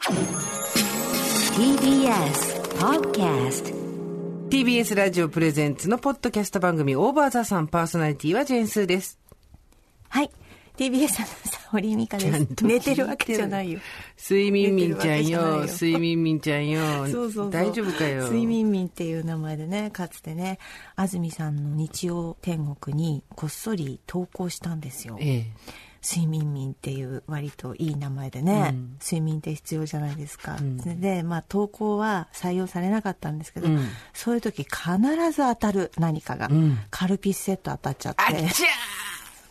TBS Podcast TBS ラジオプレゼンツのポッドキャスト番組オーバーザさんパーソナリティはジェンスーです。はい。TBS アナウンサー、堀井美香です。寝てるわけじゃないよ。睡眠民ちゃんよ、睡眠民ちゃんよ。そうそうそう。大丈夫かよ。睡眠民っていう名前でね、かつてね、安住さんの日曜天国にこっそり投稿したんですよ。ええ。睡眠民っていう割といい名前でね、うん。睡眠って必要じゃないですか。ん。で、まあ投稿は採用されなかったんですけど、うん。そういう時必ず当たる何かが、ん。カルピスセット当たっちゃって。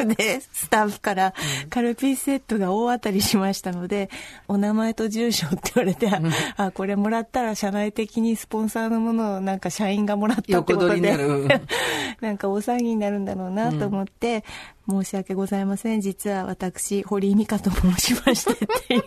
で、スタッフから、カルピスセットが大当たりしましたので、お名前と住所って言われて、あ、これもらったら社内的にスポンサーのものをなんか社員がもらったってことで、にな なんか大騒ぎになるんだろうなと思って、申し訳ございません。実は私、堀井美香と申しましてっていう。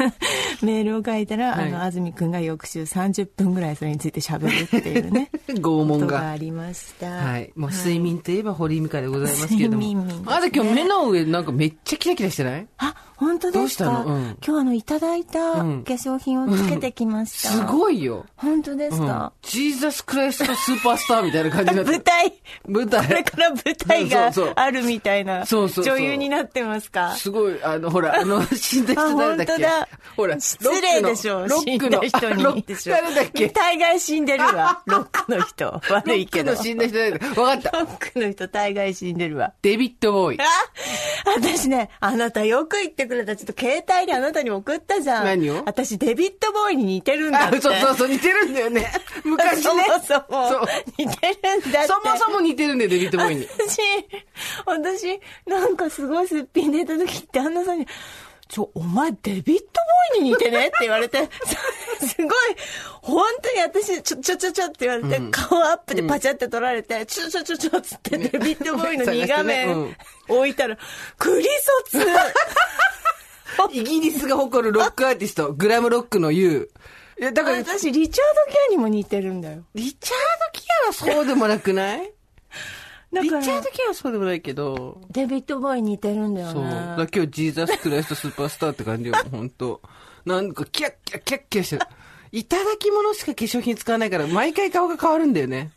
メールを書いたら、はい。あの、安住くんが翌週30分ぐらいそれについて喋るっていうね。拷問が。がありました。はい。もう睡眠といえば堀井美香でございますけれども。睡眠民ですね。あなた今日目の上なんかめっちゃキラキラしてない？あ、本当ですか？どうしたの？うん。今日あの、いただいた化うん。粧品をつけてきました。すごいよ。本当ですうん。か、ジーザスクライストスーパースターみたいな感じになって舞台。舞台。これから舞台があるみたいなそうそう。女優になってますか？すごい、あの、ほら、あの、死んだ人誰だっけ？あ本当だ ほら、失礼でしょロックの、人あロッにでしょ誰だっけ？大概死んでるわ ロックの人悪いけどロックの死んだ人誰だっけわかった。ロックの人大概死んでるわデビッド・ボーイあ。私ね、あなたよく言ってくれた。ちょっと携帯であなたに送ったじゃん。何を？私デビッド・ボーイに似てるんだあっ、て。そうそうそう、似てるんだよね。昔ね。そもそもそう似てるんだって。そもそも似てるんだよ、デビッド・ボーイに。私、私、なんかすごいすっぴん出た時って旦那さんに、ちょ、お前デビッド・ボーイに似てねって言われて、すごい、本当に私、ちょ、ちょちょちょって言われて、顔アップでパチャって撮られて、ちょちょちょちょっつってデビッド・ボーイの 2画面置いたら、クリソツ。イギリスが誇るロックアーティスト、グラムロックの U。いや、だから、リチャー私、リチャード・キアにも似てるんだよ。ド・キアはそうでもなくない？リチャード・キアはそうでもないけど。デビッド・ボーイに似てるんだよね。そう。だ今日ジーザス・クライスト・スーパースターって感じよ、本当なんか、キャッキャッキャッキャしてる。いただき物しか化粧品使わないから、毎回顔が変わるんだよね。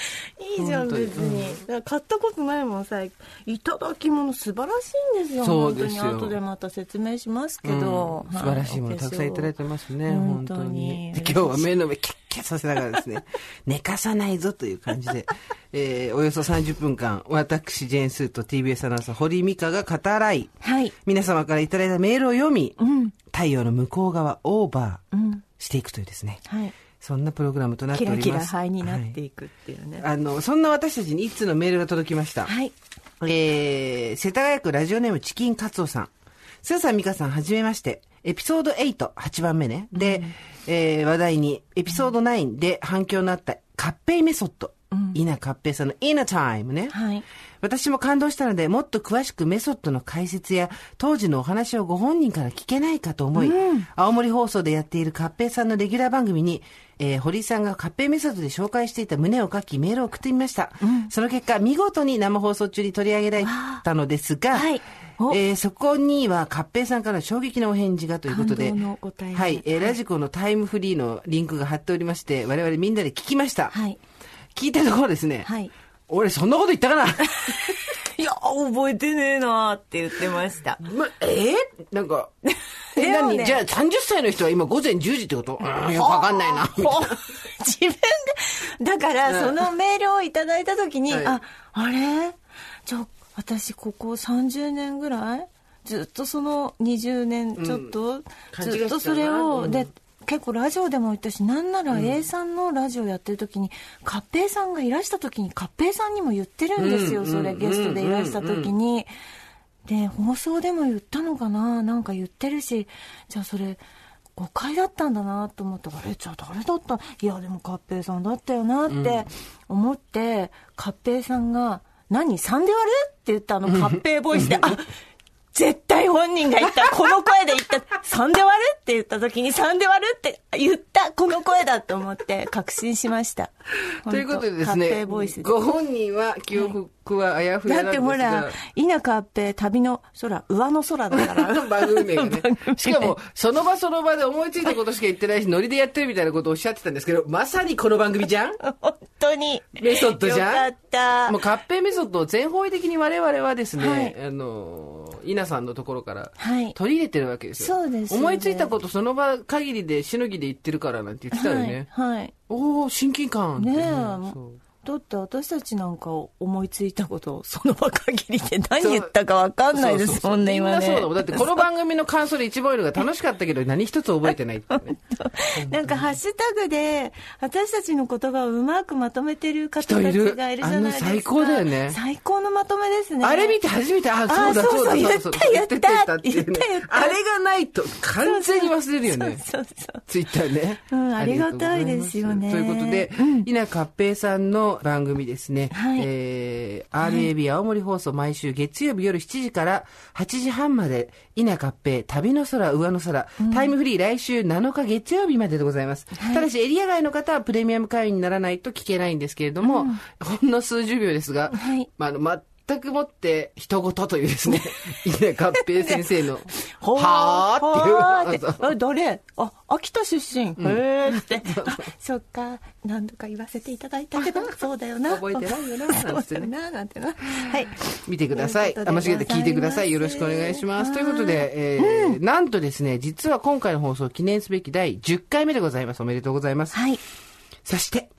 いいじゃん、別に。だから買ったことないもんさ、いただき物素晴らしいんですよ。そうですよ本当に後でまた説明しますけど。うん素晴らしいものたくさんいただいてますね、本本当当に今日は目の上キャッキャさせながらですね、寝かさないぞという感じで、えー、およそ30分間、私、ジェーンスーと TBS アナウンサー、堀井美香が語らい、はい。皆様からいただいたメールを読み、うん。太陽の向こう側、オーバーうん。していくというですね、はい。そんなプログラムとなってキおります。ラキラ灰になってはいいくっていうね。あの、そんな私たちに一通のメールが届きました。はい。えー、世田谷区ラジオネームチキンカツオさん。スーさん、ミカさん、はじめまして。エピソード8、8番目ね。で、えー、話題に、エピソード9で反響のあった、カッペイメソッド。稲カッペイさんのイナタイムね。はい。私も感動したので、もっと詳しくメソッドの解説や、当時のお話をご本人から聞けないかと思い、青森放送でやっているカッペイさんのレギュラー番組に、えー堀井さんがカッペイメソッドで紹介していた旨を書き、メールを送ってみました。その結果、見事に生放送中に取り上げられたのですが、はいおえーそこには、カッペイさんから衝撃のお返事がということで、はい、えーラジコのタイムフリーのリンクが貼っておりまして、我々みんなで聞きました。はい。聞いたところですね、はい。俺そんなこと言ったかな？いや、覚えてねえなーって言ってました。ま、え？ーなんか、え、ね。何じゃあ30歳の人は今午前10時ってこと？うん、よくわかんないな。自分で、だから、そのメールをいただいたときに、はい。あ、あれ？じゃあ、私、ここ30年ぐらい？ずっとその20年ちょっと、勘違いしてたなずっとそれを、うん。で、結構ラジオでも言ったし、なんなら A さんのラジオやってる時に、カッペイさんがいらした時に、カッペイさんにも言ってるんですよ、うんそれ、うんゲストでいらした時に。で、放送でも言ったのかな？なんか言ってるし、じゃあそれ、誤解だったんだなと思って、あれ、じゃあ誰だった？いや、でも、カッペイさんだったよなって思って、カッペイさんが、何 ?3 で割る？って言ったあのカッペイボイスで、あ絶対本人が言った、この声で言った、3で割るって言った時に3で割るって言った、この声だと思って確信しました。ということでですねイボイス、でご本人は記憶はあやふやだ。ってほら、稲カッペイ旅の空、上の空だから。番組名がね しかも、その場その場で思いついたことしか言ってないし、ノリでやってるみたいなことをおっしゃってたんですけど、まさにこの番組じゃん？本当に。メソッドじゃん？よかったもう。合併メソッドを全方位的に我々はですね、はいあの、稲さんのところからはい取り入れてるわけですよ。そうです思いついたことその場限りでしのぎで言ってるからなんて言ってたよね。はい。はい。おお親近感ねえそうだって私たちなんか思いついたことをその場限りで何言ったかわかんないですもんね、今みんなそうだもん。ね。だってこの番組の感想で一番多いのが楽しかったけど何一つ覚えてないってね、なんかハッシュタグで私たちの言葉をうまくまとめてる方たちがいるじゃないですか。あの最高だよね最高のまとめですね。あれ見て初めて、あ、そうだあそうだ言った言った言った言ったあれがないと完全に忘れるよね。そうそう。ツイッターね。うんありがたいですよねということで、稲かっぺいさんの番組ですね。はい。えー、RAB 青森放送毎週月曜日夜7時から8時半まで、稲かっぺい旅の空上の空、タイムフリー来週7日月曜日まででございます。ただしエリア外の方はプレミアム会員にならないと聞けないんですけれども、ほんの数十秒ですが、はい。まあ、あの、全くもって人事というですね、稲かっぺい先生の、はーっていう誰？あ、秋田出身。へーって。あ、そっか。何度か言わせていただいたけど、そうだよな。覚えてないよななんてな、なんてな。はい。見てください。あ間違えて聞いてください。よろしくお願いします。ということで、えーなんとですね、実は今回の放送記念すべき第10回目でございます。おめでとうございます。はい。そして、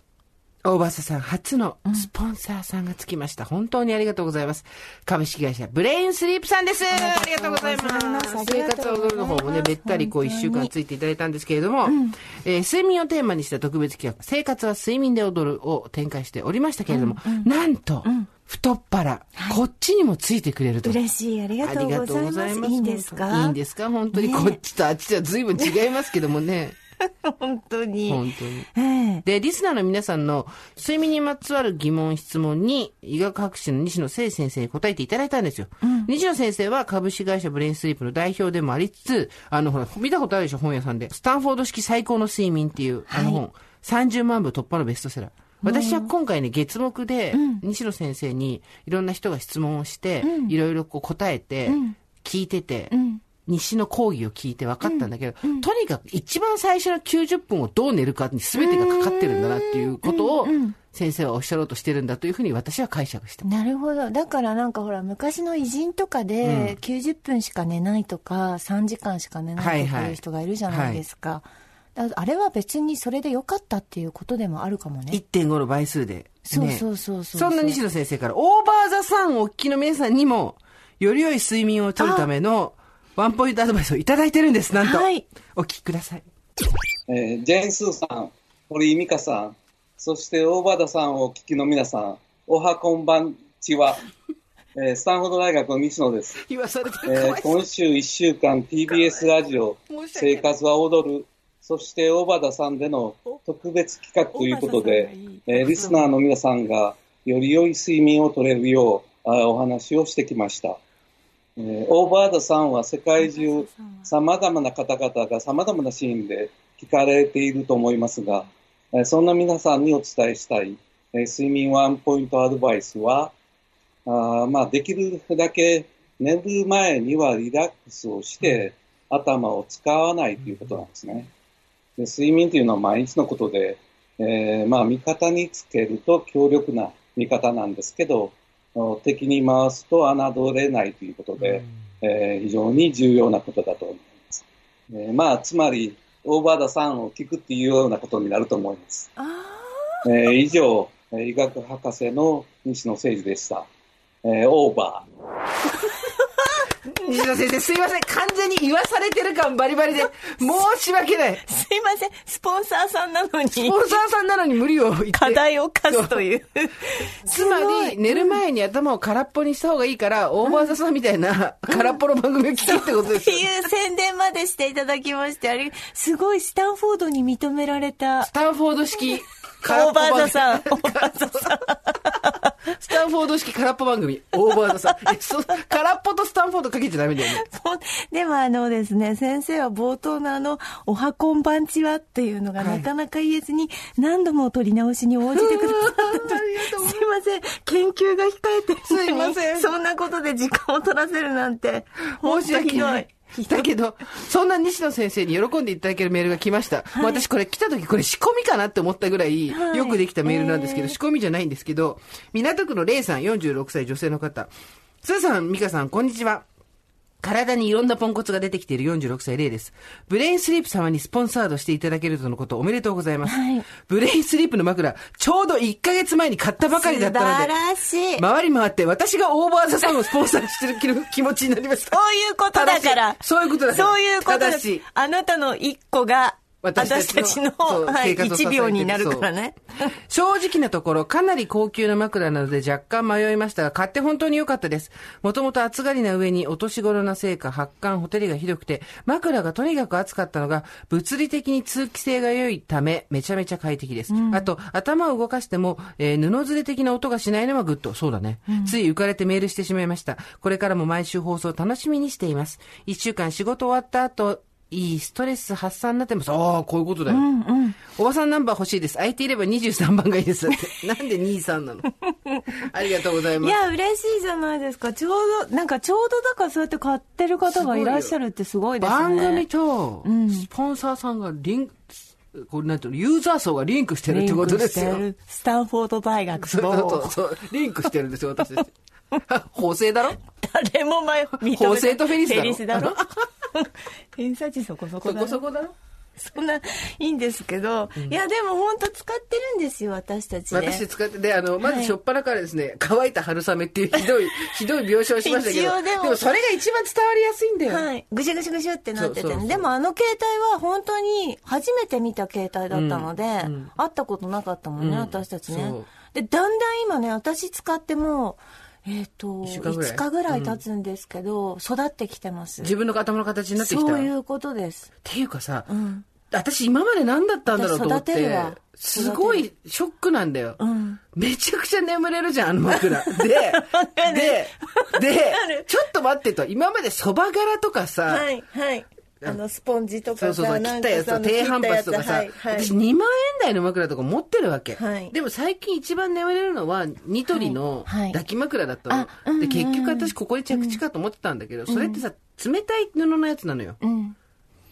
大場さん初のスポンサーさんがつきました。本当にありがとうございます。株式会社ブレインスリープさんです。ありがとうございます。生活を踊るの方もね、べったりこう1週間ついていただいたんですけれども、えー睡眠をテーマにした特別企画、生活は睡眠で踊るを展開しておりましたけれども、なんと、太っ腹、こっちにもついてくれると。嬉しい。ありがとうございます。いいんですか？いいんですか？本当に、ねこっちとあっちは随分違いますけどもね。本当に。本当に。ええで、リスナーの皆さんの睡眠にまつわる疑問、質問に、医学博士の西野聖先生に答えていただいたんですよ。西野先生は株式会社ブレインスリープの代表でもありつつ、あの、ほら、見たことあるでしょ、本屋さんで。スタンフォード式最高の睡眠っていう、あの本、30万部突破のベストセラー。私は今回ね、月目で、西野先生にいろんな人が質問をして、いろいろこう答えて、聞いてて、西の講義を聞いて分かったんだけど、とにかく一番最初の90分をどう寝るかに全てがかかってるんだなっていうことを先生はおっしゃろうとしてるんだというふうに私は解釈してなるほど。だからなんかほら、昔の偉人とかで、90分しか寝ないとか、3時間しか寝ないとかいう人がいるじゃないですか。あれは別にそれで良かったっていうことでもあるかもね。1.5の倍数で、ね。そうそうそうそうそんな西野先生から、オーバーザさんをお聞きの皆さんにも、より良い睡眠をとるためのワンポイントアドバイスをいただいてるんです、なんと。はい。お聞きください。えージェーン・スーさん、堀井美香さん、そして大和田さんをお聞きの皆さん、おはこんばんちは、えースタンフォード大学の西野です。言わされてるえー今週1週間 TBS ラジオ生活は踊る。そして大和田さんでの特別企画ということで、えーリスナーの皆さんがより良い睡眠をとれるようあお話をしてきました、えーオーバーダさんは世界中さまざまな方々がさまざまなシーンで聞かれていると思いますが、えーそんな皆さんにお伝えしたい、えー睡眠ワンポイントアドバイスはあーまあ、できるだけ寝る前にはリラックスをして、頭を使わないということなんですね。で睡眠というのは毎日のことで、えーまあ、味方につけると強力な味方なんですけど、お敵に回すと侮れないということで、えー非常に重要なことだと思います。えーまあ、つまり、オーバーダさんを聞くっていうようなことになると思います。あえー以上、えー医学博士の西野誠二でした。えーオーバー。西野先生、すいません。完全に言わされてる感バリバリで、申し訳ない。すいません。スポンサーさんなのに。スポンサーさんなのに無理を言って。課題を課すという。つまり、寝る前に頭を空っぽにした方がいいから、 OVER THE SUN みたいな空っぽの番組を聞けってことですよ。っていう宣伝までしていただきまして、あれ、すごいスタンフォードに認められたス。タンフォード式、オーバーザさん。オーバーザさん。スタンフォード式空っぽ番組、 OVER THE SUN。空っぽとスタンフォードかけちゃダメだよね。そうでもあのですね、先生は冒頭のあの、おはこんばんちはっていうのがなかなか言えずに、何度も取り直しに応じてくださった。ありがとうすいません。研究が控えてすいませんそんなことで時間を取らせるなんて。申し訳ない。だけど、そんな西野先生に喜んでいただけるメールが来ました。もう私これ来た時これ仕込みかなって思ったぐらい、はいよくできたメールなんですけど、えー仕込みじゃないんですけど、港区のレイさん46歳女性の方。スーさん、ミカさん、こんにちは。体にいろんなポンコツが出てきている46歳レイです。ブレインスリープ様にスポンサードしていただけるとのことおめでとうございます。はいブレインスリープの枕、ちょうど1ヶ月前に買ったばかりだったので、素晴らしい。回り回って私が OVER THE SUN をスポンサーしてる気の気持ちになりました。そういうことだから。そういうことだからそういうことだ正しいあなたの一個が、私私たちのたちの、そうはい、生活を支えてる1秒になるからね。正直なところ、かなり高級な枕なので若干迷いましたが、買って本当に良かったです。もともと暑がりな上にお年頃なせいか発汗、ほてりがひどくて、枕がとにかく暑かったのが、物理的に通気性が良いため、めちゃめちゃ快適です。あと、頭を動かしても、えー布ずれ的な音がしないのはグッド。そうだね。つい浮かれてメールしてしまいました。これからも毎週放送楽しみにしています。一週間仕事終わった後、いいストレス発散になってます。ああ、こういうことだよ。おばさんナンバー欲しいです。空いていれば23番がいいです。なんで23なの？ありがとうございます。いや、嬉しいじゃないですか。ちょうど、なんかちょうどだからそうやって買ってる方がいらっしゃるってすごいですね。番組と、スポンサーさんがリンク、これなんていうの、ユーザー層がリンクしてるってことですよリンクして。るスタンフォード大学そうそうと、そう、リンクしてるんですよ、私。法制だろ？誰も前、認め法制とフェリスだろ？フェリスだろ？偏差値そこそこそだろ？こそこだろ？そんな、いいんですけど、いや、でも本当使ってるんですよ、私たちね。私使って、で、あの、まずはいしょっぱなからですね、乾いた春雨っていうひどい、ひどい描写をしましたけど、でもでもそれが一番伝わりやすいんだよ。はい。ぐしゅぐしゅぐしゅってなってて。そうそうそう。でもあの携帯は本当に初めて見た携帯だったので、会ったことなかったもんね、うん。私たちね。そう。で、だんだん今ね、私使っても、えっ、と、一週間ぐらい？5日ぐらい経つんですけど、育ってきてます。自分の頭の形になってきた。っそういうことです。ていうかさ、うん。私今まで何だったんだろうと思ってすごいショックなんだよ。うん。めちゃくちゃ眠れるじゃん、あの枕。で、で、で、ちょっと待ってと、今まで蕎麦柄とかさ、はい、はい。あの、スポンジとかさ、そうそうそう、切ったやつとなんかさ低反発とかさ、はい、はい私2万円台の枕とか持ってるわけ。はいでも最近一番眠れるのは、ニトリの抱き枕だったの。で、結局私ここに着地かと思ってたんだけど、それってさ、冷たい布のやつなのよ。うん。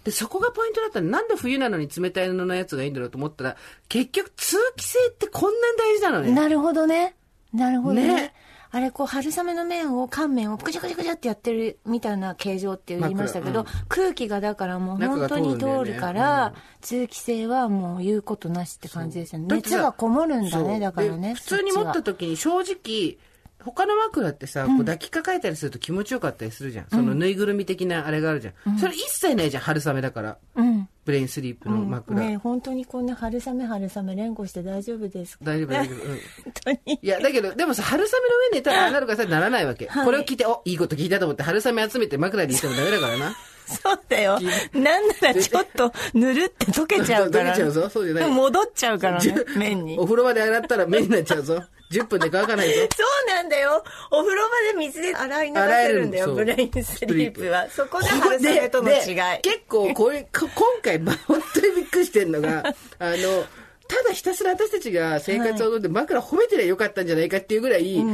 で、そこがポイントだったの。なんで冬なのに冷たい布のやつがいいんだろうと思ったら、結局通気性ってこんなに大事なのね。なるほどね。なるほどね。ねあれ、こう、春雨の面を、乾面を、くじゃくじゃくじゃってやってるみたいな形状って言いましたけど、枕空気がだからもう本当に通るから、通気性はもう言うことなしって感じですよね。熱がこもるんだね、だからね。で普通に持った時に正直、他の枕ってさ、こう抱きかかえたりすると気持ちよかったりするじゃん。そのぬいぐるみ的なあれがあるじゃん。それ一切ないじゃん、春雨だから。うん。ブレインスリープの枕。ね本当にこんな春雨春雨連呼して大丈夫ですか？大丈夫、大丈夫。うん。本当に。いや、だけど、でもさ、春雨の上に寝たらああなるかさ、ならないわけ。はいこれを聞いて、お、いいこと聞いたと思って、春雨集めて枕にしてもダメだからな。そうだよ。なんならちょっとぬるって溶けちゃうから。溶けちゃうぞそうじゃない戻っちゃうからね、麺に。お風呂場で洗ったら目になっちゃうぞ。10分で乾かないぞ。そうなんだよ。お風呂場で水で洗い流せるんだよ、ブレインスリープは。そこで春雨との違い。結構これ、こ今回、ま本当にびっくりしてんのが、あの、ただひたすら私たちが生活を踊って枕褒めてりゃよかったんじゃないかっていうぐらい、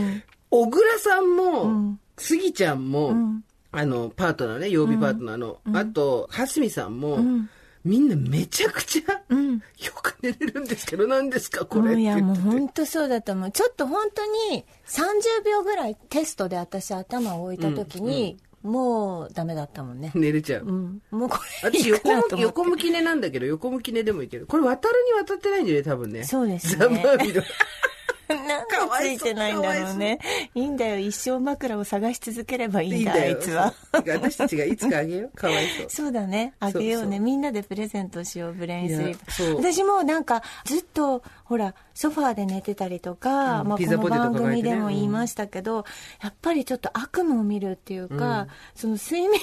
小倉さんも、スギちゃんも、あの、パートナーね、曜日パートナーの、あと、はすみさんも、みんなめちゃくちゃ、よく寝れるんですけど、何ですか、これいや、もう。本当そうだと思う。ちょっと本当に30秒ぐらいテストで私頭を置いた時に、もうダメだったもんね。寝れちゃう。うん。もうこれい私横向き。横向き寝なんだけど、横向き寝でもいける。これ渡るに渡ってないんだよね、多分ね。そうですねざまあみろ。なんでついてないんだろうね。いいんだよ。一生枕を探し続ければいいんだ、あいつは。私たちがいつかあげよう。かわいそう。そうだね。あげようねみんなでプレゼントしよう、ブレインスリープ。私もなんか、ずっと、ほら、ソファーで寝てたりとか、うん、まあ、この番組でも言いましたけど、うん、やっぱりちょっと悪夢を見るっていうか、うん、その睡眠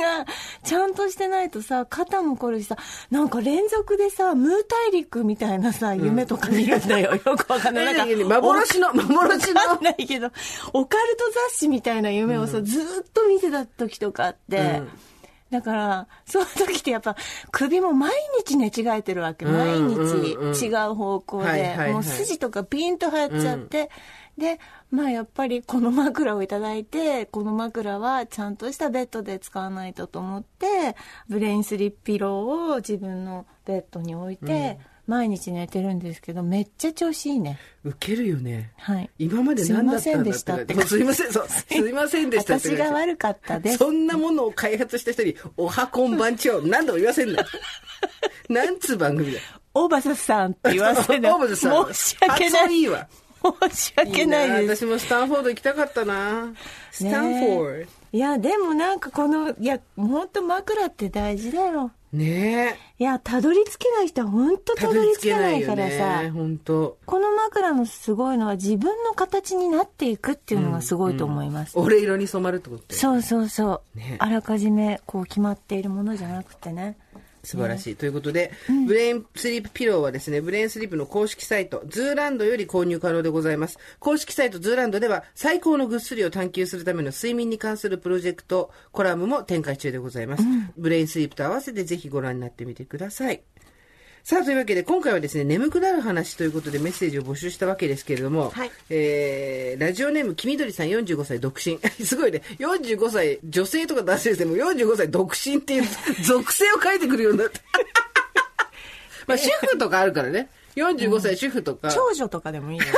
がちゃんとしてないとさ、肩も凝るしさ、なんか連続でさ、ムー大陸みたいなさ、夢とか見るんだよ。よくわかんない。なんか、幻の、幻の？わかんないけど、オカルト雑誌みたいな夢をさ、ずっと見てた時とかあって、だから、その時ってやっぱ首も毎日寝違えてるわけ。毎日違う方向で。もう筋とかピンと張っちゃって。うん、で、まあやっぱりこの枕をいただいて、この枕はちゃんとしたベッドで使わないとと思って、ブレインスリープピローを自分のベッドに置いて、うん毎日寝てるんですけど、めっちゃ調子いいね。ウケるよね。はい。今まで何だったんだったって。すいません、そう。すいませんでした私が悪かったです。そんなものを開発した人に、おはこんばんちを何度も言わせんな。なんつう番組だ。大場さんって言わせな。大場さん。申し訳ない。いいわ。申し訳ないです。いい私もスタンフォード行きたかったな。スタンフォード。いや、でもなんかこの、いや、本当枕って大事だよ。ねえ。いや、たどり着けない人は本当たどり着けないからさ。本当。この枕のすごいのは自分の形になっていくっていうのがすごいと思います。うんうん、俺色に染まるってことそうそうそう。ね、あらかじめこう決まっているものじゃなくてね。素晴らしい。ということで、うん、ブレインスリープピローはですね、ブレインスリープの公式サイト、ズーランドより購入可能でございます。公式サイトズーランドでは、最高のぐっすりを探求するための睡眠に関するプロジェクト、コラムも展開中でございます。うん、ブレインスリープと合わせてぜひご覧になってみてください。さあ、というわけで、今回はですね、眠くなる話ということでメッセージを募集したわけですけれども、はい、えー、ラジオネーム、黄緑さん45歳独身。すごいね、45歳、女性とか男性でも45歳独身っていう 属性を書いてくるようになった。まあ、主婦とかあるからね。45歳主婦とか。長女とかでもいいよね。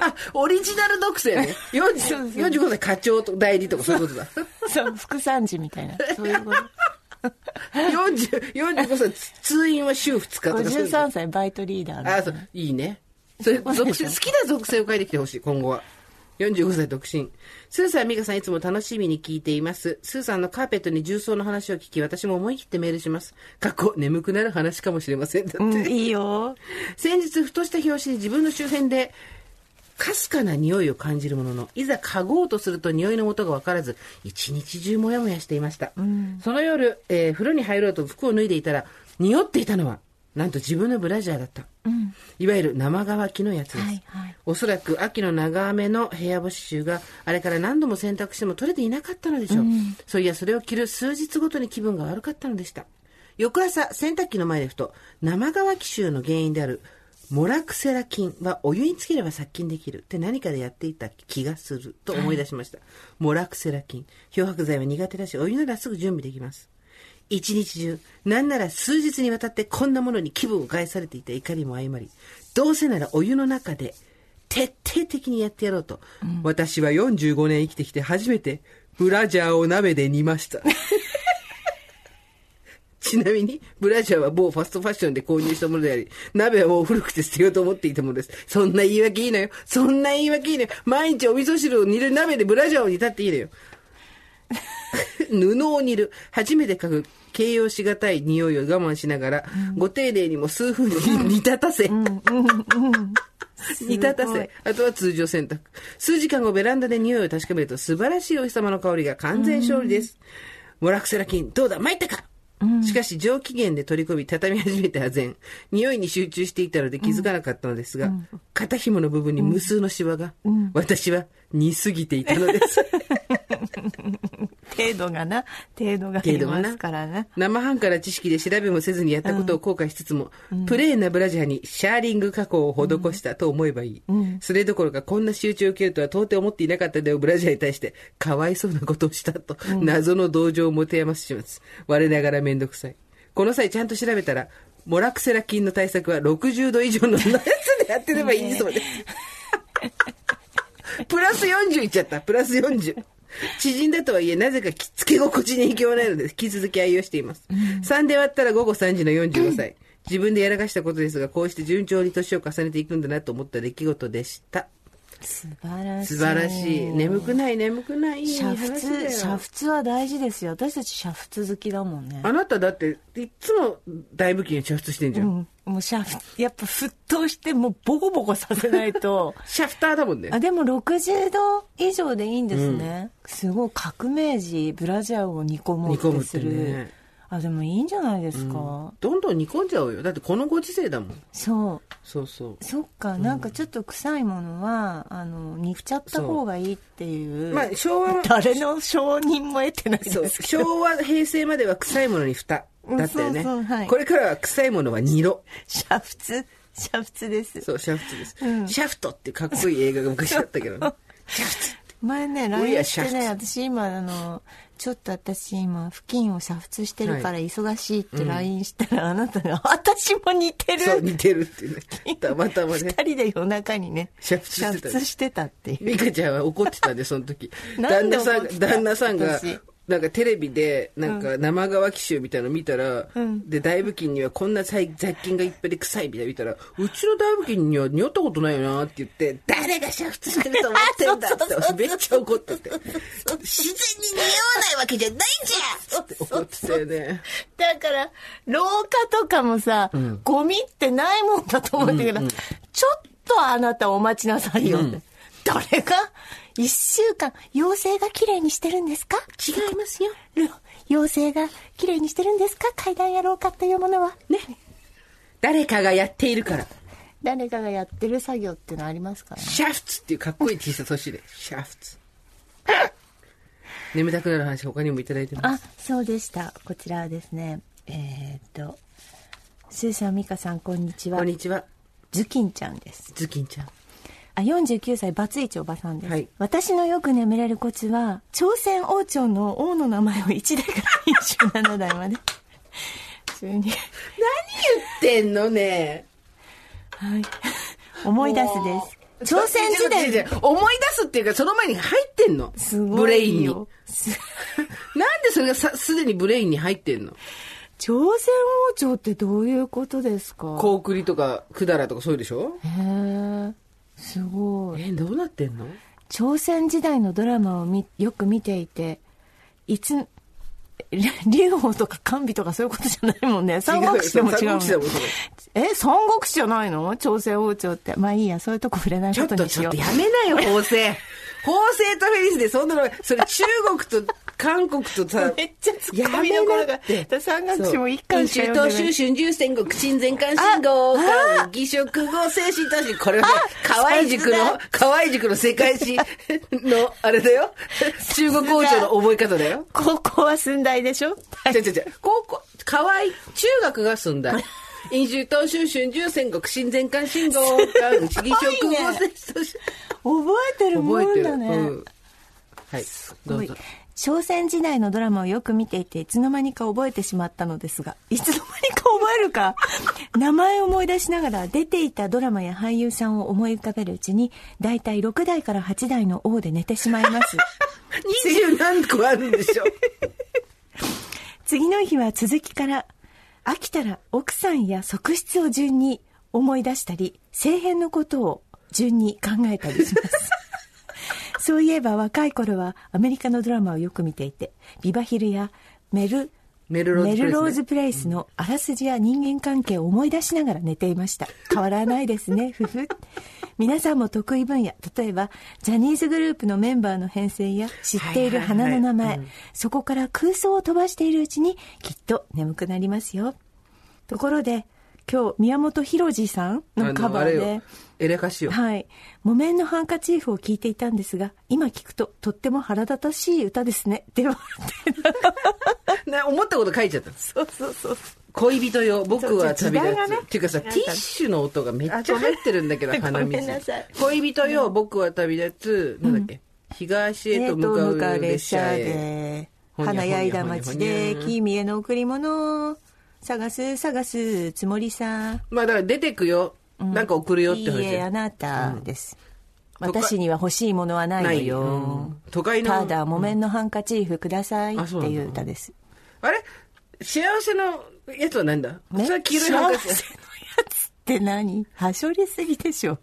あ、オリジナル独占ね。40 45歳課長と代理とかそういうことだ。そう、副参事みたいな。そういうこと。40、45歳、通院は週2日とか。53歳バイトリーダー。あ、そう、いいね。それ、属性、好きな属性を書いてきてほしい、今後は。45歳独身。スーさん、ミカさんいつも楽しみに聞いています。スーさんのカーペットに重曹の話を聞き、私も思い切ってメールします。過去、眠くなる話かもしれません。だって。うん、いいよ。先日、ふとした表紙に自分の周辺で、かすかな匂いを感じるものの、いざ嗅ごうとすると匂いの元がわからず、一日中もやもやしていました。うん、その夜、えー、風呂に入ろうと服を脱いでいたら、匂っていたのは、なんと自分のブラジャーだった。うん、いわゆる生乾きのやつです。はいはい、おそらく秋の長雨の部屋干し臭があれから何度も洗濯しても取れていなかったのでしょう。うん、そういやそれを着る数日ごとに気分が悪かったのでした。翌朝、洗濯機の前でふと生乾き臭の原因であるモラクセラ菌はお湯につければ殺菌できるって何かでやっていた気がすると思い出しました。はい、モラクセラ菌。漂白剤は苦手だし、お湯ならすぐ準備できます。一日中、なんなら数日にわたってこんなものに気分を害されていた怒りも相まり、どうせならお湯の中で徹底的にやってやろうと、うん、私は45年生きてきて初めてブラジャーを鍋で煮ました。ちなみに、ブラジャーは某ファストファッションで購入したものであり、鍋はもう古くて捨てようと思っていたものです。そんな言い訳いいのよ。そんな言い訳いいのよ。毎日お味噌汁を煮る鍋でブラジャーを煮たっていいのよ。布を煮る。初めて書く形容しがたい匂いを我慢しながら、うん、ご丁寧にも数分に 煮立たせ。うんうん 煮立たせ。あとは通常洗濯。数時間後ベランダで匂いを確かめると素晴らしいお日様の香りが完全勝利です。モラクセラ菌、どうだ？参ったか？しかし上機嫌で取り込み畳み始めては全匂いに集中していたので気づかなかったのですが、肩紐の部分に無数のシワが、私は煮すぎていたのです。程度がな、程度がありますからな。生半可な知識で調べもせずにやったことを後悔しつつも、うん、プレーンなブラジャーにシャーリング加工を施したと思えばいい。うん、それどころかこんな集中を受けるとは到底思っていなかったでブラジャーに対して、かわいそうなことをしたと、謎の同情を持て余す始末。我ながらめんどくさい。この際ちゃんと調べたら、モラクセラ菌の対策は60度以上のやつでやってればいいそうです。プラス40いっちゃった。プラス40。知人だとはいえ、なぜかつけ心地に影響ないので、引き続き愛用しています。うん、3で割ったら午後3時の45歳。自分でやらかしたことですが、こうして順調に年を重ねていくんだなと思った出来事でした。素晴らしい。素晴らしい。眠くない、眠くない。煮沸、煮沸は大事ですよ。私たち煮沸好きだもんね。あなただって、いつも大武器に煮沸してんじゃん。うん。もう煮沸、やっぱ沸騰してもうボコボコさせないと。シャフターだもんねあ、。でも60度以上でいいんですね。すごい革命児、ブラジャーを煮込もう煮込むって。ねあ、でもいいんじゃないですか。どんどん煮込んじゃおうよ。だってこのご時世だもん。そう。そうそう。そっか、なんかちょっと臭いものは、あの、煮ちゃった方がいいっていう。まあ、昭和は、誰の承認も得てないそうですけど。昭和、平成までは臭いものに蓋だったよね。そうそうはいこれからは臭いものは二度。煮沸、煮沸です。そう、シャフトです。シャフトってかっこいい映画が昔あったけどね。前ね、俺 LINE やしてね、煮沸私今、あの、ちょっと私今、付近を煮沸してるから忙しいって LINE したら、あなたが、私も似てるそう、似てるってね。たまたまね。二人で夜中にね、煮沸してた煮沸してたっていう。美香ちゃんは怒ってたんで、その時。旦那さん旦那さんが私、なんかテレビで、なんか生乾き臭みたいなの見たら、で、大武器にはこんな雑雑菌がいっぱいで臭いみたいなの見たら、うちの大武器には匂ったことないよなって言って、誰が煮沸してると思ってんだって、私めっちゃ怒ってて。自然に匂わないわけじゃないじゃん。って怒ってたよね。だから、廊下とかもさ、ゴミってないもんだと思ったけど、ちょっとあなたお待ちなさいよって。誰が一週間、妖精が綺麗にしてるんですか？違いますよ。ろ妖精が綺麗にしてるんですか？階段や廊下というものは。ね。誰かがやっているから。誰かがやってる作業っていうのありますからね。シャフツっていうかっこいい T シャツ欲しいで。シャフツ。眠たくなる話他にもいただいてます。あ、そうでした。こちらはですね、えーっと、スーさん、ミカさん、こんにちはこん。にちは。ズキンちゃんです。ズキンちゃん。あ、49歳、バツイチおばさんです。はい私のよく眠れるコツは、朝鮮王朝の王の名前を1代から27代まで。普通に。何言ってんのね。はい。思い出すです。朝鮮時代思い出すっていうか、その前に入ってんの。すごいよブレインに。なんすでそれがさすでにブレインに入ってんの？朝鮮王朝ってどういうことですか？コウクリとか、クダラとかそういうでしょ？へえ。すごい。え、どうなってんの？朝鮮時代のドラマをみよく見ていて、いつ、り竜王とか甘美とかそういうことじゃないもんね。三国志でも違うえ、三国志じゃないの？朝鮮王朝って。まあいいや、そういうとこ触れないことにしよう。ちょっとやめなよ、法制。法制とフェリスでそんなの、それ中国と韓国とさ、めっちゃツッコミどころが。だ三国志も一巻しか読んで春秋戦国親善関信号官義食後精神都市これはね河合塾の河合塾の世界史のあれだよ。中国王朝の覚え方だよ。高校は寸大でしょ？違う違う違う。高校河合中学が済んだ飲酒東州春秋戦国親善関信号官義食後精神都市覚えてるも覚えてる、んだね。うん、はいどうぞ朝鮮時代のドラマをよく見ていていつの間にか覚えてしまったのですがいつの間にか覚えるか 名前を思い出しながら出ていたドラマや俳優さんを思い浮かべるうちにだいたい6代から8代の王で寝てしまいます。二十何個あるんでしょ 次の日は続きから飽きたら奥さんや側室を順に思い出したり政変のことを順に考えたりしますそういえば若い頃はアメリカのドラマをよく見ていてビバヒルやメルメルローズプレイスね。メルローズプレイスのあらすじや人間関係を思い出しながら寝ていました。変わらないですね。ふふ。皆さんも得意分野例えばジャニーズグループのメンバーの編成や知っている花の名前、はいはいはい。そこから空想を飛ばしているうちにきっと眠くなりますよ。ところで今日宮本浩次さんのカバーで。はい。木綿のハンカチーフを聞いていたんですが、今聞くととっても腹立たしい歌ですね。では、ね、思ったこと書いちゃった。そうそうそう。恋人よ僕は旅立つ、ね。っていうかさティッシュの音がめっちゃ入ってるんだけど あ鼻水。恋人よ僕は旅立つ。なんだっけ、東へと向かう列車へ。で、ほにゃほにゃ華やいだ街で君への贈り物探す探すつもりさ。まあだから出てくよ、なんか送るよって話いいえ、あなたです。私には欲しいものはないのよ。うん都会のただ、木綿のハンカチーフくださいっていう歌です。あれ？幸せのやつは何だ、それは黄色いハンカチ幸せのやつって何？はしょりすぎでしょ。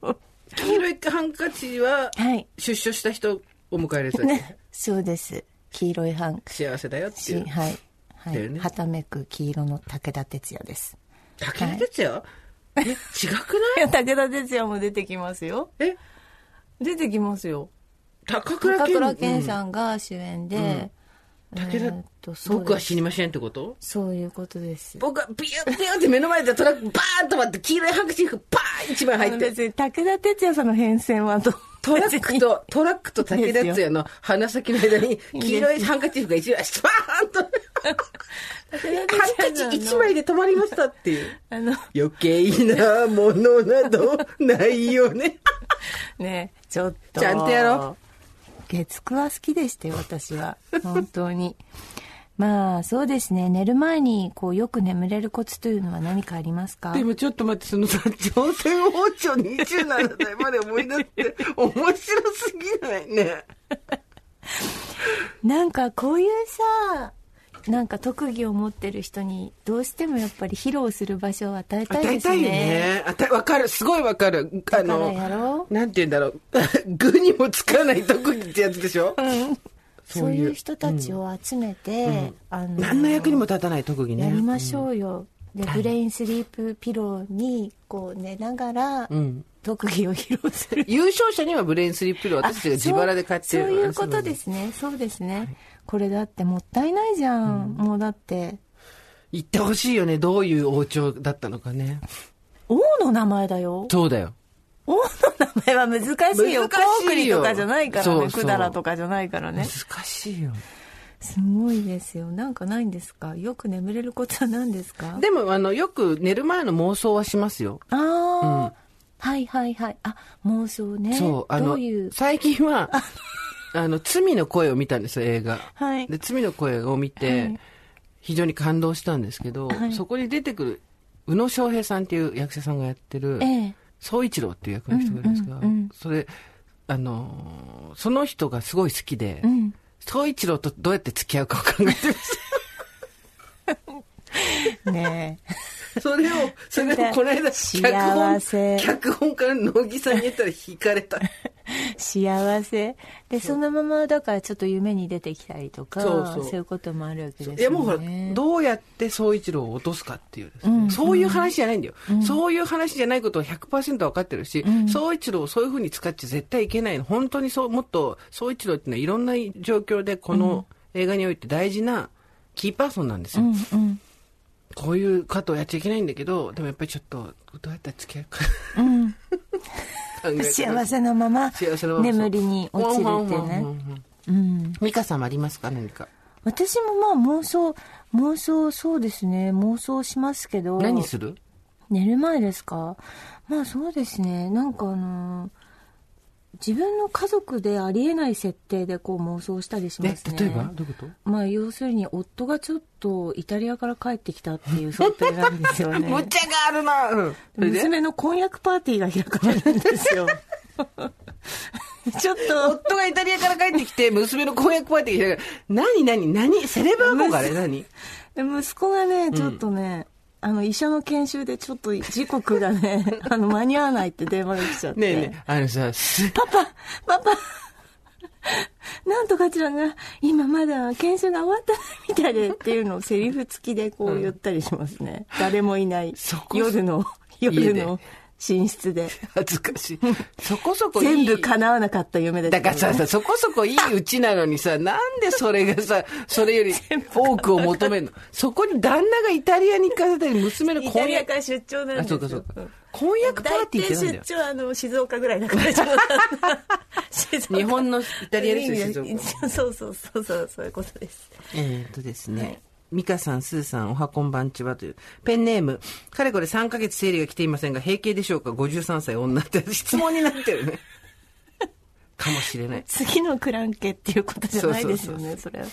黄色いハンカチは、はい。出所した人を迎えるやつね、そうです。黄色いハンカ幸せだよっていチ。う。はい。はい。だよねはためく黄色の武田鉄矢です。武田鉄矢、え、違くい？や、武田鉄矢も出てきますよ。ないえ？出てきますよ。高倉高健さんが主演で、うん武田僕は死にませんってこと？そういうことです。僕はビュービューって目の前でトラックバーンと待って黄色いハンカチフパーン一枚あ入って。の別に武田鉄矢さんの変遷はどトラックと、トラックと武田鉄矢の鼻先の間に黄色いハンカチフが一枚スパーンと。ハンカチ一枚で止まりましたっていう。あの。余計なものなどないよね。ねちょっと。ちゃんとやろ月9は好きでしたよ私は。本当に。まあそうですね。寝る前にこうよく眠れるコツというのは何かありますか？でもちょっと待って、そのさ、朝鮮王朝27代まで思い出って面白すぎないね。なんかこういうさなんか特技を持ってる人にどうしてもやっぱり披露する場所を与えたいですね。与えたいよね。あたわかる。すごいわかる。あだからやろう。なんて言うんだろう。具にもつかない特技ってやつでしょ？そういう。人たちを集めて、あの何の役にも立たない特技ね。やりましょうよ、でブレインスリープピローにこう寝ながらうん。特技を披露する、優勝者にはブレインスリープピローを私たちが自腹で買ってそうそういうことですね。そうですね、これだってもったいないじゃん、もうだって。言ってほしいよね。どういう王朝だったのかね。王の名前だよ。そうだよ。王の名前は難しいよ。高句麗とかじゃないからそうそう。ね百済とかじゃないからね。難しいよ。すごいですよ。なんかないんですか？よく眠れることは何ですか？でも、あの、よく寝る前の妄想はしますよ。ああ、はいはいはい。あ妄想ね。そう、あのどういう、最近は、あの、罪の声を見たんですよ、映画。はい。で、罪の声を見て、はい。非常に感動したんですけど、はい。そこに出てくる、宇野昌平さんっていう役者さんがやってる、ええ。総一郎っていう役の人がいるんですが、うんうんうんそれ、あのーその人がすごい好きで、うん。総一郎とどうやって付き合うかを考えてまし ねえ。た。それを、それをこの間、脚本、脚本家の乃木さんに言ったら引かれた。幸せ。でそのままだからちょっと夢に出てきたりとかそういうこともあるわけですよね。いやもうほら、どうやって総一郎を落とすかっていうね、うんそういう話じゃないんだよ。そういう話じゃないことを100%分かってるし、総一郎をそういうふうに使っちゃ絶対いけないの。本当にそう、もっと総一郎っていうのはいろんな状況でこの映画において大事なキーパーソンなんですよ。うんうんこういうことをやっちゃいけないんだけど、でもやっぱりちょっと、どうやって付き合うか。うん。幸せのまま眠りに落ちるってね。うん。ミカさんもありますか？何か。私もまあ妄想妄想そうですね。妄想しますけど。何する？寝る前ですか？まあそうですね。なんかあの自分の家族でありえない設定でこう妄想したりしますね。例えば？どういうこと？まあ要するに夫がちょっとイタリアから帰ってきたっていう想定なんですよね。むっちゃがあるな、うん、娘の婚約パーティーが開かれるんですよ。ちょっと。夫がイタリアから帰ってきて、娘の婚約パーティーが開かれ何何何？セレブ憧れ？何？で息子がねちょっとね、あの医者の研修でちょっと時刻がね あの間に合わないって電話が来ちゃって。ねえねえ、あのさ、すパパパパ。なんとかちゃんが今まだ研修が終わったみたいでっていうのをセリフ付きでこう言ったりしますね、誰もいない。夜の夜の寝室で恥ずかしい。そこそこいい。全部叶わなかった夢ですだからさ、さそこそこいいうちなのにさ、なんでそれがさ、それより多くを求めるの？そこに旦那がイタリアに行かせたり、娘のイタ婚約。リアから出張なんあ、ですよそうかそうか。婚約パーティーってなんだよ大抵。出張はあの静岡ぐらいだからちょうど静岡日本のイタリアですよ、静岡。そうそうそうそうそういうことですえーっとですね。ミカさん、スーさん、おはこんばんちはという。ペンネーム、かれこれ3ヶ月生理が来ていませんが、平形でしょうか ?53 歳女って質問になってるね。かもしれない。次のクランケっていうことじゃないですよねそれは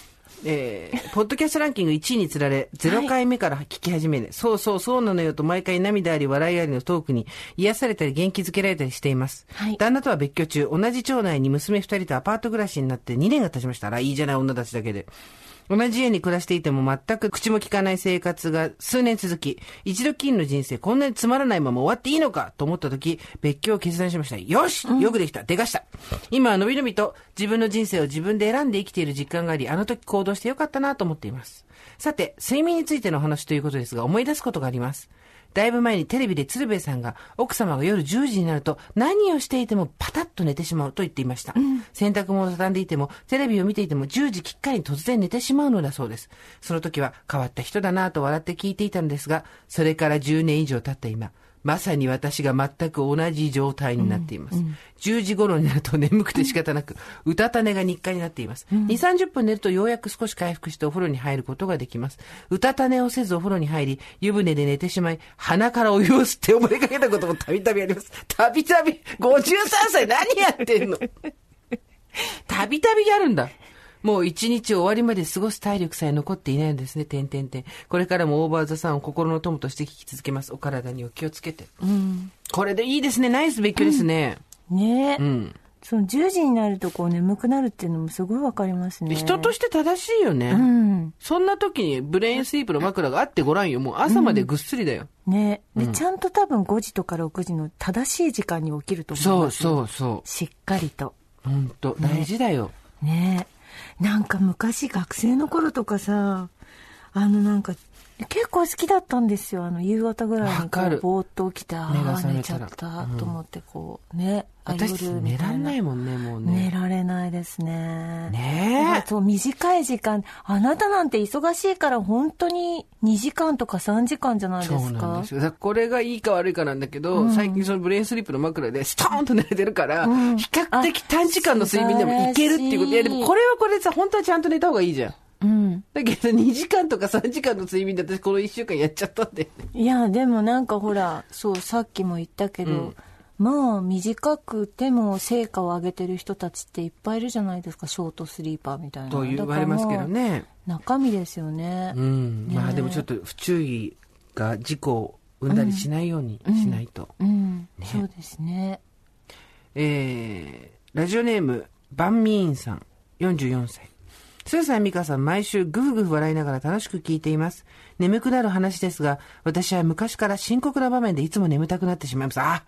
えー、ポッドキャストランキング1位につられ、0回目から聞き始め、そうそうそうなのよと毎回涙あり笑いありのトークに癒されたり元気づけられたりしています。はい旦那とは別居中、同じ町内に娘2人とアパート暮らしになって2年が経ちました。あら、いいじゃない、女たちだけで。同じ家に暮らしていても全く口も聞かない生活が数年続き、一度きりの人生こんなにつまらないまま終わっていいのかと思った時、別居を決断しました。よしよくできた出かした今はのびのびと自分の人生を自分で選んで生きている実感があり、あの時行動してよかったなと思っています。さて、睡眠についての話ということですが、思い出すことがあります。だいぶ前にテレビで鶴瓶さんが奥様が夜10時になると何をしていてもパタッと寝てしまうと言っていました。洗濯物を畳んでいてもテレビを見ていても10時きっかりに突然寝てしまうのだそうです。その時は変わった人だなと笑って聞いていたのですが、それから10年以上経った今、まさに私が全く同じ状態になっています。10時頃になると眠くて仕方なく、うたた寝が日課になっています。2、30分寝るとようやく少し回復してお風呂に入ることができます。うたた寝をせずお風呂に入り、湯船で寝てしまい、鼻からお湯を吸って溺れかけたこともたびたびあります。たびたび、53歳何やってんの？たびたびやるんだ。もう一日終わりまで過ごす体力さえ残っていないんですね、点々点。これからもオーバーザさんを心の友として聞き続けます。お体にお気をつけて。これでいいですね。ナイス別居ですね。ねえ、うん。その10時になるとこう眠くなるっていうのもすごいわかりますね。人として正しいよね。うん。そんな時にブレインスリープの枕があってごらんよ。もう朝までぐっすりだよ。ねで、ちゃんと多分5時とか6時の正しい時間に起きると思うますよ。そうそしっかりと。う。ほんと、大事だよ。ねえ。なんか昔学生の頃とかさ、あのなんか、結構好きだったんですよ。あの、夕方ぐらいにこう、ぼーっと起きて、ああ、寝ちゃったと思って、こう、ね。あ私寝らんないもんね、もう寝ね。られないですね。ねえそう、短い時間。あなたなんて忙しいから本当に2時間とか3時間じゃないでそうすかなんですよ。これがいいか悪いかなんだけど、最近そのブレインスリープの枕でストーンと寝れてるから、比較的短時間の睡眠でもいけるっていうこと。いや、でもこれはこれでさ、本当はちゃんと寝た方がいいじゃん。うん。だけど2時間とか3時間の睡眠で私この1週間やっちゃったんで。いや、でもなんかほら、そう、さっきも言ったけど、まあ、短くても成果を上げてる人たちっていっぱいいるじゃないですか、ショートスリーパーみたいな。と言われますけどね。中身ですよね。うん。まあねでもちょっと不注意が事故を生んだりしないようにしないと。うん。そうですね。えー、ラジオネーム、バンミーンさん、44歳。スーさん、ミカさん、毎週ぐふぐふ笑いながら楽しく聞いています。眠くなる話ですが、私は昔から深刻な場面でいつも眠たくなってしまいます。あ、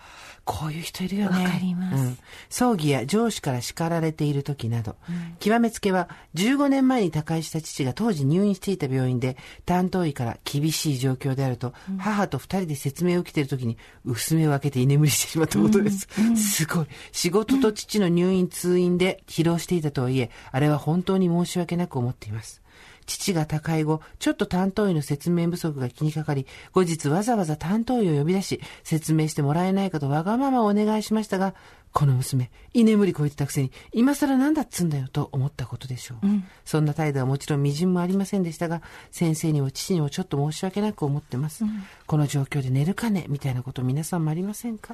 こういう人いるよね。わかりますうん葬儀や上司から叱られている時など、極めつけは15年前に他界した父が当時入院していた病院で担当医から厳しい状況であると、母と二人で説明を受けている時に薄目を開けて居眠りしてしまったことです。すごい。仕事と父の入院通院で疲労していたとはいえ、あれは本当に申し訳なく思っています。父が他界後、ちょっと担当医の説明不足が気にかかり、後日わざわざ担当医を呼び出し、説明してもらえないかとわがままお願いしましたが、この娘、居眠りこいてたくせに、今更なんだっつんだよと思ったことでしょう。そんな態度はもちろん微塵もありませんでしたが、先生にも父にもちょっと申し訳なく思ってます。この状況で寝るかねみたいなこと皆さんもありませんか、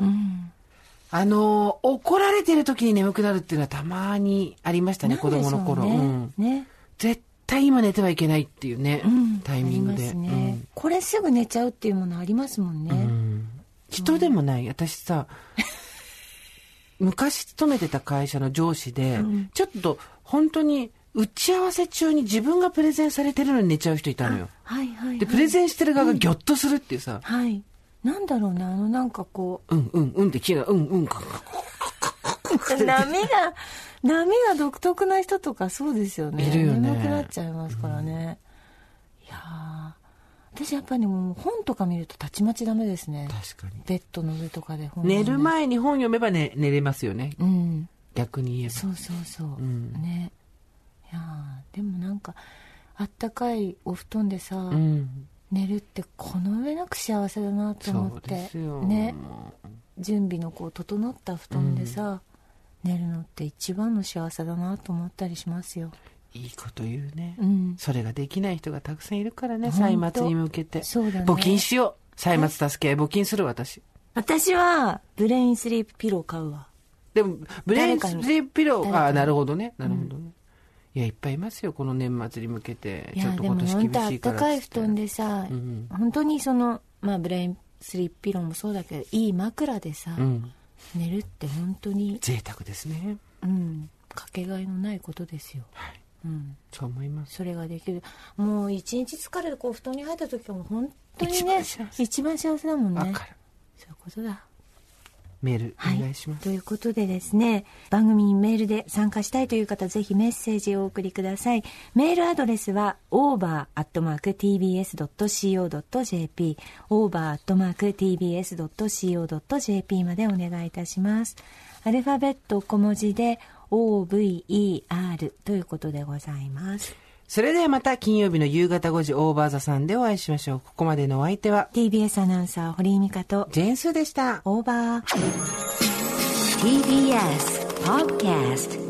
あのー怒られてる時に眠くなるっていうのはたまにありましたね、子供の頃。なんでしょううんね。ね。絶対今寝てはいけないっていうね、タイミングで、ありますね、これすぐ寝ちゃうっていうものありますもんね。うん。人でもない。私さ 昔勤めてた会社の上司で、ちょっと本当に打ち合わせ中に自分がプレゼンされてるのに寝ちゃう人いたのよ。はいはい、はい。でプレゼンしてる側がギョッとするっていうさ、はい。なんだろうね、あのなんかこう。んうんうんって聞きながらうんうんかう、波が、波が独特な人とかそうですよね。いるよね眠くなっちゃいますからね。いやー私やっぱりもう本とか見るとたちまちダメですね。確かにベッドの上とかで本寝る前に本読めば、ね、寝れますよねうん。逆に言えばそうそうそう。んね。いやーでもなんか、あったかいお布団でさ、うん寝るってこの上なく幸せだなと思そうってですよねも準備のこう整った布団でさ、寝るのって一番の幸せだなと思ったりしますよ。ういいこと言うね、うん。それができない人がたくさんいるからね歳末に向けて。そうだね。募金しよう。歳末助け募金する私。私はブレインスリープピロー買うわ。でもブレインスリープピローああなるほどね。なるほどね、いやいっぱいいますよこの年末に向けて。いちょっとやでも本今年厳当あったしいからかい布団でさ、ん本当にそのまあブレインスリープピローもそうだけどいい枕でさ、うん寝るって本当に贅沢ですね。うん。かけがえのないことですよ。うん、そう思います。それができる。もう一日疲れてこう布団に入った時はもう本当にね一番幸せだもんね。わかる。そういうことだメール、はい、お願いします。ということでですね番組にメールで参加したいという方ぜひメッセージをお送りください。メールアドレスは over.tbs.co.jp over.tbs.co.jp までお願いいたします。アルファベット小文字で OVER ということでございますそれではまた金曜日の夕方5時オーバーザさんでお会いしましょう。ここまでのお相手は TBS アナウンサー堀井美香とジェーンスーでした。オーバー TBS Podcast